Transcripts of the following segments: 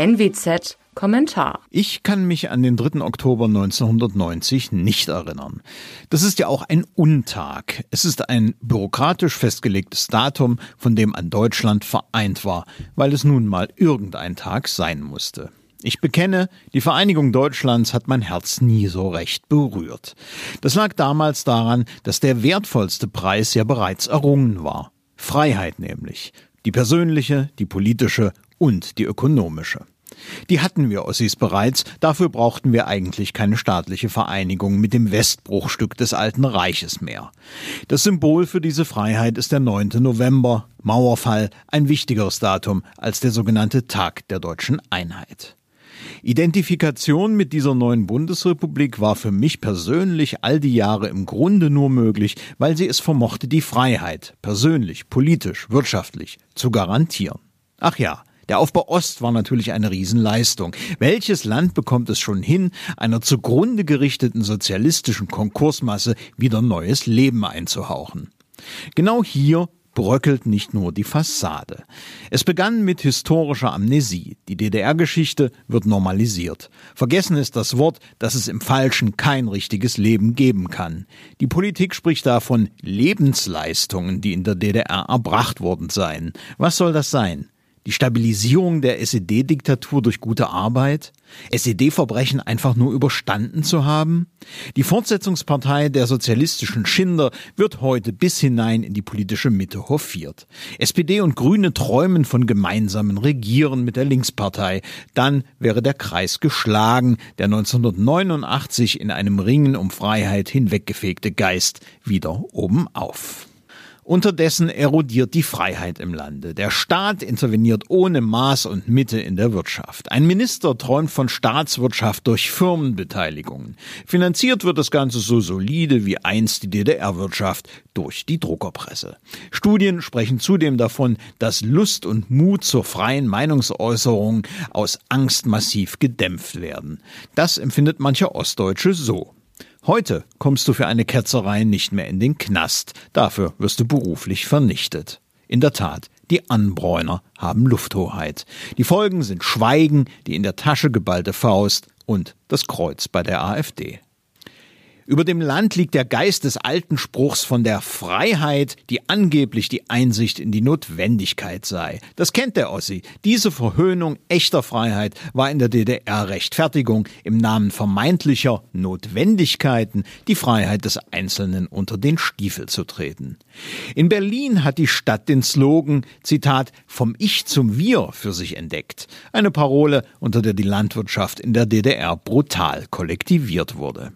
NWZ Kommentar. Ich kann mich an den 3. Oktober 1990 nicht erinnern. Das ist ja auch ein Untag. Es ist ein bürokratisch festgelegtes Datum, von dem an Deutschland vereint war, weil es nun mal irgendein Tag sein musste. Ich bekenne, die Vereinigung Deutschlands hat mein Herz nie so recht berührt. Das lag damals daran, dass der wertvollste Preis ja bereits errungen war. Freiheit nämlich. Die persönliche, die politische und die ökonomische. Die hatten wir Ossis bereits, dafür brauchten wir eigentlich keine staatliche Vereinigung mit dem Westbruchstück des Alten Reiches mehr. Das Symbol für diese Freiheit ist der 9. November, Mauerfall, ein wichtigeres Datum als der sogenannte Tag der deutschen Einheit. Identifikation mit dieser neuen Bundesrepublik war für mich persönlich all die Jahre im Grunde nur möglich, weil sie es vermochte, die Freiheit persönlich, politisch, wirtschaftlich zu garantieren. Ach ja, der Aufbau Ost war natürlich eine Riesenleistung. Welches Land bekommt es schon hin, einer zugrunde gerichteten sozialistischen Konkursmasse wieder neues Leben einzuhauchen? Genau hier bröckelt nicht nur die Fassade. Es begann mit historischer Amnesie. Die DDR-Geschichte wird normalisiert. Vergessen ist das Wort, dass es im Falschen kein richtiges Leben geben kann. Die Politik spricht davon Lebensleistungen, die in der DDR erbracht worden seien. Was soll das sein? Die Stabilisierung der SED-Diktatur durch gute Arbeit? SED-Verbrechen einfach nur überstanden zu haben? Die Fortsetzungspartei der sozialistischen Schinder wird heute bis hinein in die politische Mitte hofiert. SPD und Grüne träumen von gemeinsamen Regieren mit der Linkspartei. Dann wäre der Kreis geschlagen, der 1989 in einem Ringen um Freiheit hinweggefegte Geist wieder oben auf. Unterdessen erodiert die Freiheit im Lande. Der Staat interveniert ohne Maß und Mitte in der Wirtschaft. Ein Minister träumt von Staatswirtschaft durch Firmenbeteiligungen. Finanziert wird das Ganze so solide wie einst die DDR-Wirtschaft durch die Druckerpresse. Studien sprechen zudem davon, dass Lust und Mut zur freien Meinungsäußerung aus Angst massiv gedämpft werden. Das empfindet mancher Ostdeutsche so. Heute kommst du für eine Ketzerei nicht mehr in den Knast, dafür wirst du beruflich vernichtet. In der Tat, die Anbräuner haben Lufthoheit. Die Folgen sind Schweigen, die in der Tasche geballte Faust und das Kreuz bei der AfD. Über dem Land liegt der Geist des alten Spruchs von der Freiheit, die angeblich die Einsicht in die Notwendigkeit sei. Das kennt der Ossi. Diese Verhöhnung echter Freiheit war in der DDR Rechtfertigung, im Namen vermeintlicher Notwendigkeiten die Freiheit des Einzelnen unter den Stiefel zu treten. In Berlin hat die Stadt den Slogan, Zitat, vom Ich zum Wir für sich entdeckt. Eine Parole, unter der die Landwirtschaft in der DDR brutal kollektiviert wurde.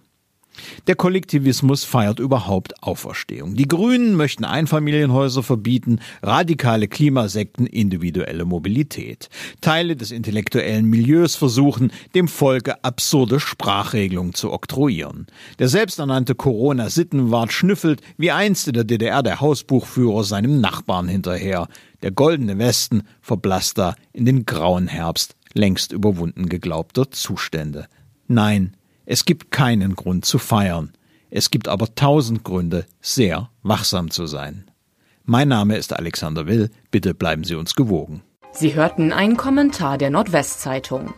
Der Kollektivismus feiert überhaupt Auferstehung. Die Grünen möchten Einfamilienhäuser verbieten, radikale Klimasekten individuelle Mobilität. Teile des intellektuellen Milieus versuchen, dem Volke absurde Sprachregelungen zu oktroyieren. Der selbsternannte Corona-Sittenwart schnüffelt wie einst in der DDR der Hausbuchführer seinem Nachbarn hinterher. Der goldene Westen verblasst da in den grauen Herbst längst überwunden geglaubter Zustände. Nein, es gibt keinen Grund zu feiern. Es gibt aber tausend Gründe, sehr wachsam zu sein. Mein Name ist Alexander Will. Bitte bleiben Sie uns gewogen. Sie hörten einen Kommentar der Nordwestzeitung.